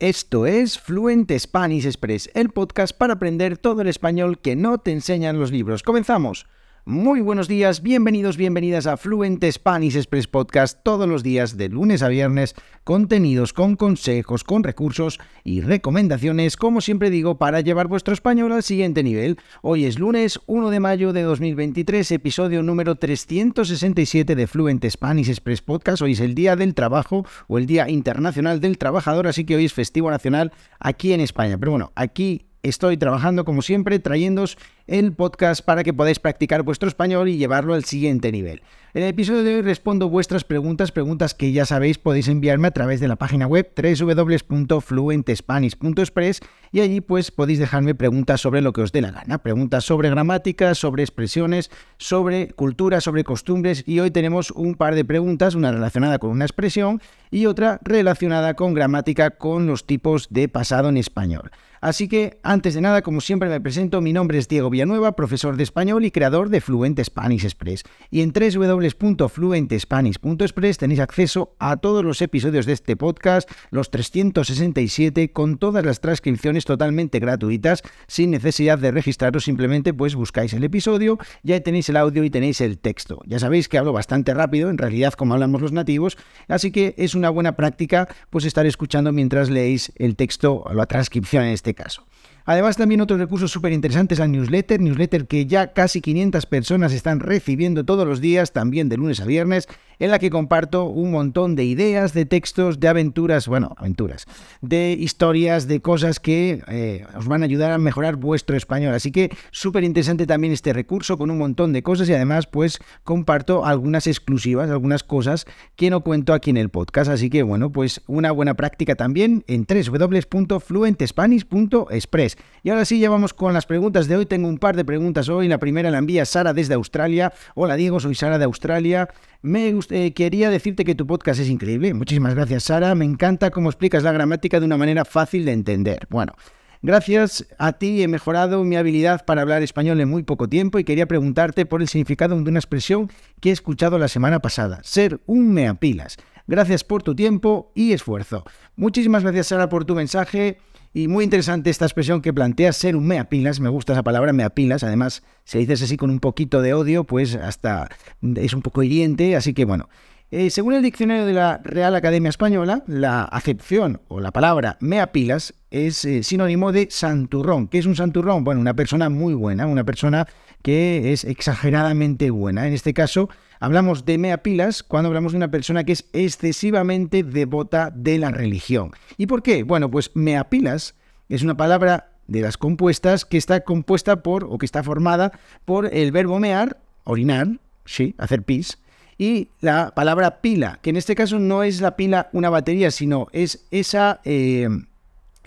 Esto es Fluent Spanish Express, el podcast para aprender todo el español que no te enseñan los libros. ¡Comenzamos! Muy buenos días, bienvenidos, bienvenidas a Fluent Spanish Express Podcast todos los días de lunes a viernes, contenidos con consejos, con recursos y recomendaciones, como siempre digo, para llevar vuestro español al siguiente nivel. Hoy es lunes 1 de mayo de 2023, episodio número 367 de Fluent Spanish Express Podcast. Hoy es el Día del Trabajo o el Día Internacional del Trabajador, así que hoy es festivo nacional aquí en España. Pero bueno, aquí estoy trabajando como siempre trayéndoos el podcast para que podáis practicar vuestro español y llevarlo al siguiente nivel. En el episodio de hoy respondo vuestras preguntas, preguntas que ya sabéis podéis enviarme a través de la página web www.fluentespanish.express y allí pues podéis dejarme preguntas sobre lo que os dé la gana, preguntas sobre gramática, sobre expresiones, sobre cultura, sobre costumbres y hoy tenemos un par de preguntas, una relacionada con una expresión y otra relacionada con gramática con los tipos de pasado en español. Así que, antes de nada, como siempre me presento, mi nombre es Diego Villanueva, profesor de español y creador de Fluent Spanish Express. Y en www.fluentespanish.express tenéis acceso a todos los episodios de este podcast, los 367, con todas las transcripciones totalmente gratuitas, sin necesidad de registraros, simplemente pues buscáis el episodio, ya tenéis el audio y tenéis el texto. Ya sabéis que hablo bastante rápido, en realidad como hablamos los nativos, así que es una buena práctica pues estar escuchando mientras leéis el texto o la transcripción en este este caso. Además, también otros recursos súper interesantes al newsletter, newsletter que ya casi 500 personas están recibiendo todos los días, también de lunes a viernes, en la que comparto un montón de ideas, de textos, de aventuras, bueno, aventuras, de historias, de cosas que eh, os van a ayudar a mejorar vuestro español. Así que súper interesante también este recurso con un montón de cosas y además pues comparto algunas exclusivas, algunas cosas que no cuento aquí en el podcast. Así que bueno, pues una buena práctica también en www.fluentespanish.express. Y ahora sí, ya vamos con las preguntas de hoy. Tengo un par de preguntas hoy. La primera la envía Sara desde Australia. Hola Diego, soy Sara de Australia. Me eh, quería decirte que tu podcast es increíble. Muchísimas gracias, Sara. Me encanta cómo explicas la gramática de una manera fácil de entender. Bueno, gracias a ti he mejorado mi habilidad para hablar español en muy poco tiempo y quería preguntarte por el significado de una expresión que he escuchado la semana pasada. Ser un meapilas. Gracias por tu tiempo y esfuerzo. Muchísimas gracias, Sara, por tu mensaje. Y muy interesante esta expresión que plantea ser un meapilas, me gusta esa palabra meapilas, además si dices así con un poquito de odio, pues hasta es un poco hiriente, así que bueno. Eh, según el diccionario de la Real Academia Española, la acepción o la palabra meapilas es eh, sinónimo de santurrón. ¿Qué es un santurrón? Bueno, una persona muy buena, una persona que es exageradamente buena. En este caso, hablamos de meapilas cuando hablamos de una persona que es excesivamente devota de la religión. ¿Y por qué? Bueno, pues meapilas es una palabra de las compuestas que está compuesta por o que está formada por el verbo mear, orinar, sí, hacer pis, y la palabra pila, que en este caso no es la pila una batería, sino es esa eh,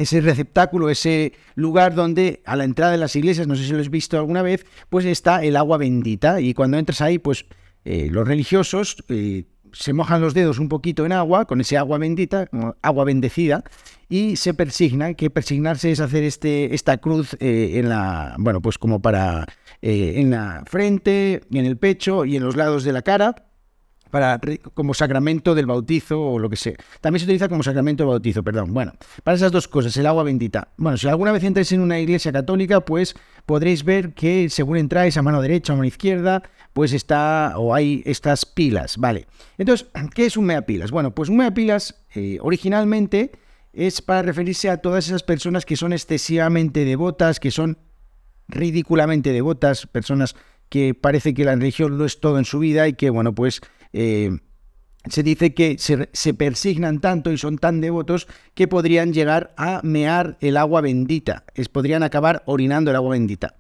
ese receptáculo, ese lugar donde a la entrada de las iglesias, no sé si lo has visto alguna vez, pues está el agua bendita. Y cuando entras ahí, pues eh, los religiosos eh, se mojan los dedos un poquito en agua, con ese agua bendita, agua bendecida, y se persignan, que persignarse es hacer este, esta cruz eh, en la, bueno, pues como para, en la frente, en el pecho y en los lados de la cara, para, como sacramento del bautizo o lo que sea. También se utiliza como sacramento del bautizo, perdón. Bueno, para esas dos cosas, el agua bendita. Bueno, si alguna vez entráis en una iglesia católica, pues podréis ver que según entráis a mano derecha o a mano izquierda, pues está o hay estas pilas, ¿vale? Entonces, ¿qué es un mea pilas? Bueno, pues un mea pilas eh, originalmente es para referirse a todas esas personas que son excesivamente devotas, que son ridículamente devotas, personas que parece que la religión lo es todo en su vida y que, bueno, pues eh, se dice que se, persignan tanto y son tan devotos que podrían llegar a mear el agua bendita, es, podrían acabar orinando el agua bendita.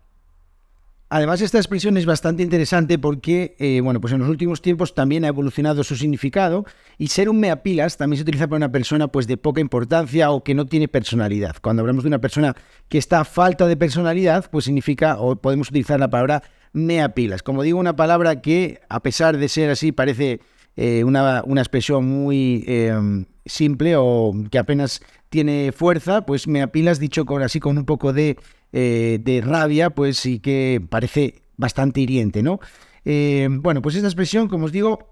Además, esta expresión es bastante interesante porque, eh, bueno, pues en los últimos tiempos también ha evolucionado su significado y ser un meapilas también se utiliza para una persona pues de poca importancia o que no tiene personalidad. Cuando hablamos de una persona que está a falta de personalidad, pues significa, o podemos utilizar la palabra meapilas. Como digo, una palabra que, a pesar de ser así, parece eh, una, expresión muy em, simple o que apenas tiene fuerza, pues meapilas dicho con, así con un poco de eh, de rabia, pues sí que parece bastante hiriente, ¿no? Eh, bueno, pues esta expresión, como os digo,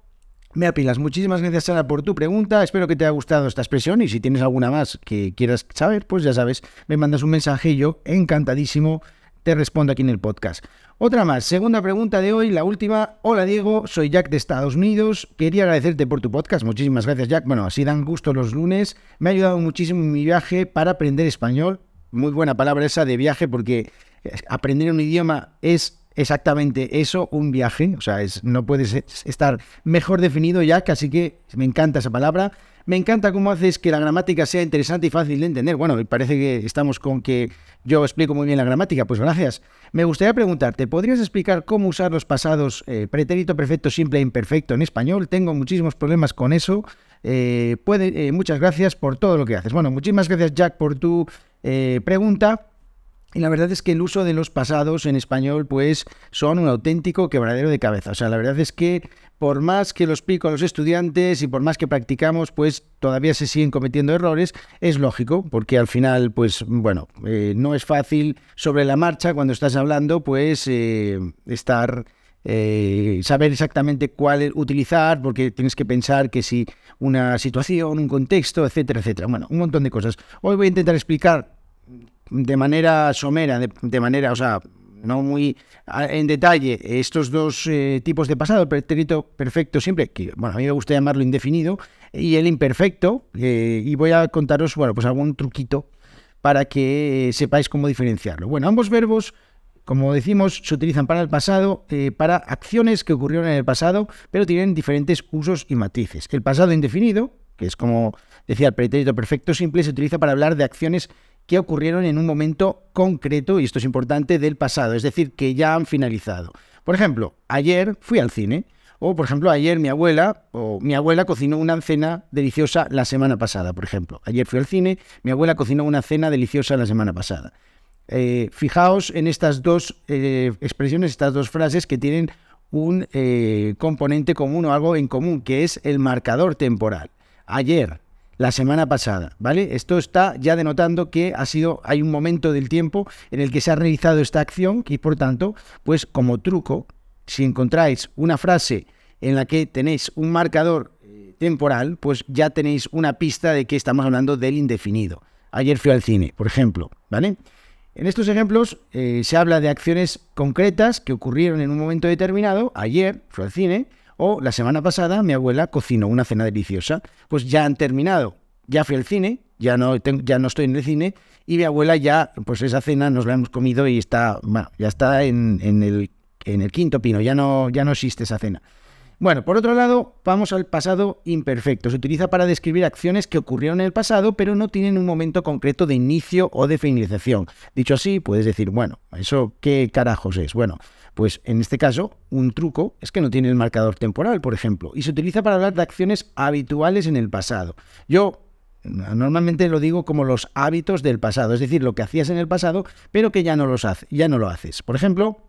Me apilas. Muchísimas gracias, Sara, por tu pregunta. Espero que te haya gustado esta expresión y si tienes alguna más que quieras saber, pues ya sabes, me mandas un yo encantadísimo te respondo aquí en el podcast. Otra más, segunda pregunta de hoy, la última. Hola Diego, soy Jack de Estados Unidos. Quería agradecerte por tu podcast. Muchísimas gracias Jack. Bueno, así dan gusto los lunes. Me ha ayudado muchísimo en mi viaje para aprender español. Muy buena palabra esa de viaje porque aprender un idioma es exactamente eso, un viaje. O sea, es, no puedes estar mejor definido Jack, así que me encanta esa palabra. Me encanta cómo haces que la gramática sea interesante y fácil de entender. Bueno, parece que estamos con que yo explico muy bien la gramática. Pues gracias. Me gustaría preguntarte, ¿podrías explicar cómo usar los pasados eh, pretérito perfecto simple e imperfecto en español? Tengo muchísimos problemas con eso. Eh, eh, muchas gracias por todo lo que haces. Bueno, muchísimas gracias Jack por tu pregunta. Y la verdad es que el uso de los pasados en español, pues, son un auténtico quebradero de cabeza. O sea, la verdad es que por más que lo explico a los estudiantes y por más que practicamos, pues todavía se siguen cometiendo errores. Es lógico, porque al final, pues, bueno, eh, no es fácil sobre la marcha cuando estás hablando, pues, eh, estar eh, saber exactamente cuál utilizar, porque tienes que pensar que si una situación, un contexto, etcétera, etcétera. Bueno, un montón de cosas. Hoy voy a intentar explicar de manera somera, de, manera, o sea, no muy en detalle estos dos eh, tipos de pasado, el pretérito perfecto siempre, que bueno, a mí me gusta llamarlo indefinido, y el imperfecto, eh, y voy a contaros, bueno, pues algún truquito para que sepáis cómo diferenciarlo. Bueno, ambos verbos, como decimos, se utilizan para el pasado, eh, para acciones que ocurrieron en el pasado, pero tienen diferentes usos y matices. El pasado indefinido, que es como decía el pretérito perfecto simple, se utiliza para hablar de acciones que ocurrieron en un momento concreto, y esto es importante, del pasado, es decir, que ya han finalizado. Por ejemplo, ayer fui al cine, o por ejemplo, ayer mi abuela, o mi abuela cocinó una cena deliciosa la semana pasada, por ejemplo. Ayer fui al cine, mi abuela cocinó una cena deliciosa la semana pasada. Eh, fijaos en estas dos eh, expresiones, estas dos frases que tienen un eh, componente común o algo en común, que es el marcador temporal. Ayer, la semana pasada, ¿vale? Esto está ya denotando que ha sido, hay un momento del tiempo en el que se ha realizado esta acción y por tanto, pues como truco, si encontráis una frase en la que tenéis un marcador eh, temporal, pues ya tenéis una pista de que estamos hablando del indefinido. Ayer fui al cine, por ejemplo, ¿vale? En estos ejemplos eh, se habla de acciones concretas que ocurrieron en un momento determinado. Ayer fui al cine o la semana pasada mi abuela cocinó una cena deliciosa. Pues ya han terminado. Ya fui al cine, ya no, ya no estoy en el cine y mi abuela ya, pues esa cena nos la hemos comido y está, bueno, ya está en, el, en el quinto pino, ya no, ya no existe esa cena. Bueno, por otro lado, vamos al pasado imperfecto. Se utiliza para describir acciones que ocurrieron en el pasado, pero no tienen un momento concreto de inicio o de finalización. Dicho así, puedes decir, bueno, ¿eso qué carajos es? Bueno, pues en este caso, un truco es que no tiene el marcador temporal, por ejemplo, y se utiliza para hablar de acciones habituales en el pasado. Yo normalmente lo digo como los hábitos del pasado, es decir, lo que hacías en el pasado, pero que ya no, los hace, ya no lo haces. Por ejemplo,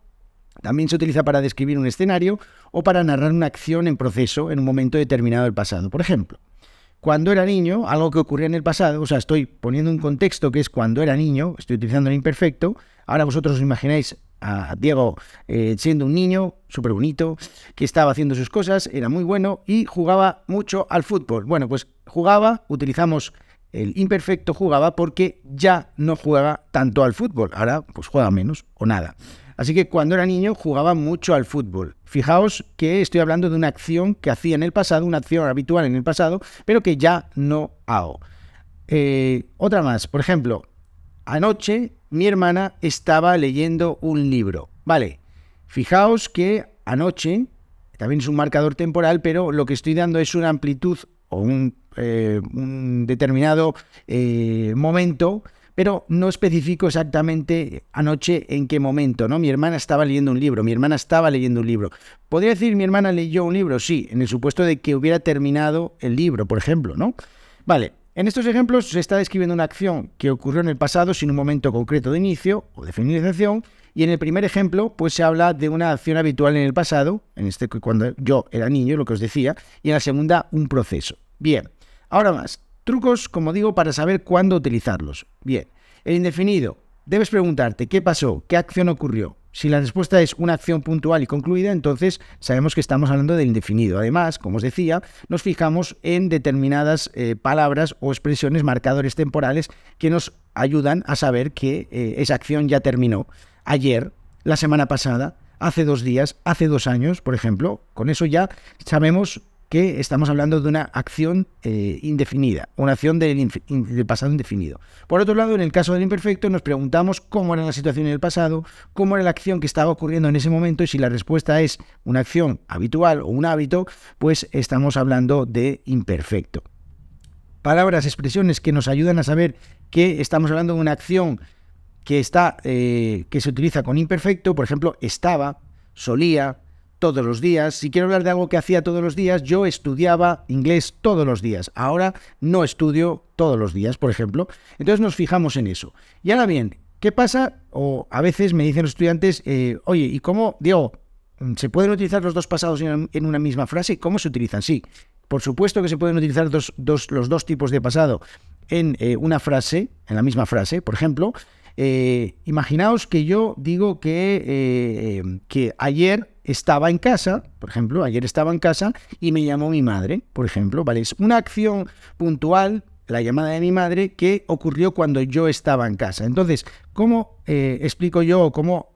también se utiliza para describir un escenario o para narrar una acción en proceso en un momento determinado del pasado. Por ejemplo, cuando era niño, algo que ocurría en el pasado, o sea, estoy poniendo un contexto que es cuando era niño, estoy utilizando el imperfecto, ahora vosotros os imagináis a Diego eh, siendo un niño súper bonito, que estaba haciendo sus cosas, era muy bueno y jugaba mucho al fútbol. Bueno, pues jugaba, utilizamos el imperfecto jugaba porque ya no juega tanto al fútbol, ahora pues juega menos o nada. Así que cuando era niño jugaba mucho al fútbol. Fijaos que estoy hablando de una acción que hacía en el pasado, una acción habitual en el pasado, pero que ya no hago. Eh, otra más, por ejemplo, anoche mi hermana estaba leyendo un libro. Vale, fijaos que anoche, también es un marcador temporal, pero lo que estoy dando es una amplitud o un, eh, determinado eh, momento, pero no especifico exactamente anoche en qué momento, ¿no? Mi hermana estaba leyendo un libro, mi hermana estaba leyendo un libro. ¿Podría decir mi hermana leyó un libro? Sí, en el supuesto de que hubiera terminado el libro, por ejemplo, ¿no? Vale, en estos ejemplos se está describiendo una acción que ocurrió en el pasado sin un momento concreto de inicio o de finalización, y en el primer ejemplo, pues se habla de una acción habitual en el pasado, en este cuando yo era niño, lo que os decía, y en la segunda un proceso. Bien, ahora más, trucos, como digo, para saber cuándo utilizarlos. Bien, el indefinido, debes preguntarte qué pasó, qué acción ocurrió. Si la respuesta es una acción puntual y concluida, entonces sabemos que estamos hablando del indefinido. Además, como os decía, nos fijamos en determinadas eh, palabras o expresiones, marcadores temporales, que nos ayudan a saber que eh, esa acción ya terminó. Ayer, la semana pasada, hace dos días, hace dos años, por ejemplo. Con eso ya sabemos que estamos hablando de una acción eh, indefinida, una acción del, pasado indefinido. Por otro lado, en el caso del imperfecto, nos preguntamos cómo era la situación en el pasado, cómo era la acción que estaba ocurriendo en ese momento, y si la respuesta es una acción habitual o un hábito, pues estamos hablando de imperfecto. Palabras, expresiones que nos ayudan a saber que estamos hablando de una acción que está eh, que se utiliza con imperfecto, por ejemplo, estaba, solía, todos los días. Si quiero hablar de algo que hacía todos los días, yo estudiaba inglés todos los días. Ahora no estudio todos los días, por ejemplo. Entonces nos fijamos en eso. Y ahora bien, ¿qué pasa? O a veces me dicen los estudiantes, eh, oye, ¿y cómo, Diego, se pueden utilizar los dos pasados en una misma frase? ¿Cómo se utilizan? Sí, por supuesto que se pueden utilizar dos, los dos tipos de pasado en eh, una frase, en la misma frase, por ejemplo. Eh, imaginaos que yo digo que, que ayer estaba en casa, por ejemplo, ayer estaba en casa y me llamó mi madre, por ejemplo, ¿vale? Es una acción puntual, la llamada de mi madre, que ocurrió cuando yo estaba en casa. Entonces, ¿cómo eh, explico yo cómo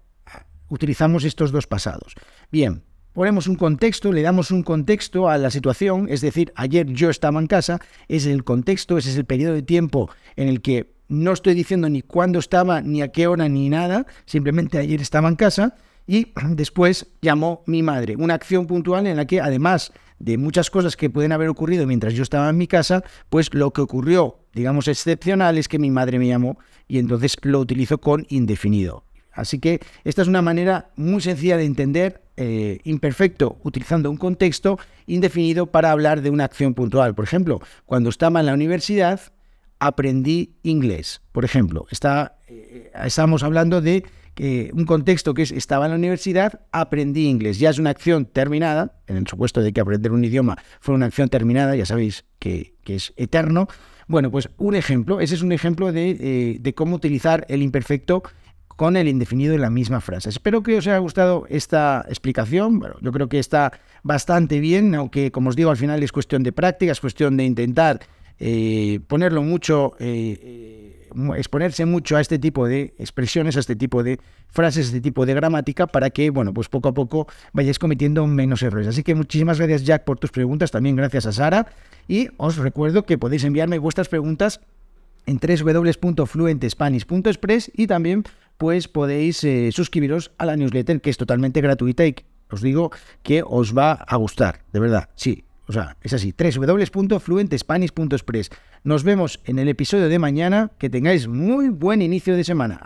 utilizamos estos dos pasados? Bien, ponemos un contexto, le damos un contexto a la situación, es decir, ayer yo estaba en casa, es el contexto, ese es el periodo de tiempo en el que no estoy diciendo ni cuándo estaba, ni a qué hora, ni nada, simplemente ayer estaba en casa y después llamó mi madre. Una acción puntual en la que además de muchas cosas que pueden haber ocurrido mientras yo estaba en mi casa, pues lo que ocurrió, digamos, excepcional es que mi madre me llamó y entonces lo utilizo con indefinido. Así que esta es una manera muy sencilla de entender eh, imperfecto utilizando un contexto indefinido para hablar de una acción puntual. Por ejemplo, cuando estaba en la universidad aprendí inglés. Por ejemplo, está, eh, estamos hablando de un contexto que es estaba en la universidad, aprendí inglés. Ya es una acción terminada, en el supuesto de que aprender un idioma fue una acción terminada, ya sabéis que, es eterno. Bueno, pues un ejemplo, ese es un ejemplo de, eh, cómo utilizar el imperfecto con el indefinido en la misma frase. Espero que os haya gustado esta explicación. Bueno, yo creo que está bastante bien, aunque como os digo, al final es cuestión de práctica, es cuestión de intentar eh, ponerlo mucho, eh, exponerse mucho a este tipo de expresiones, a este tipo de frases, a este tipo de gramática, para que, bueno, pues poco a poco vayáis cometiendo menos errores. Así que muchísimas gracias, Jack, por tus preguntas, también gracias a Sara, y os recuerdo que podéis enviarme vuestras preguntas en www.fluentespanish.express y también pues podéis suscribiros a la newsletter que es totalmente gratuita y os digo que os va a gustar, de verdad, sí, o sea, es así, www.fluentespanish.express. Nos vemos en el episodio de mañana. Que tengáis muy buen inicio de semana.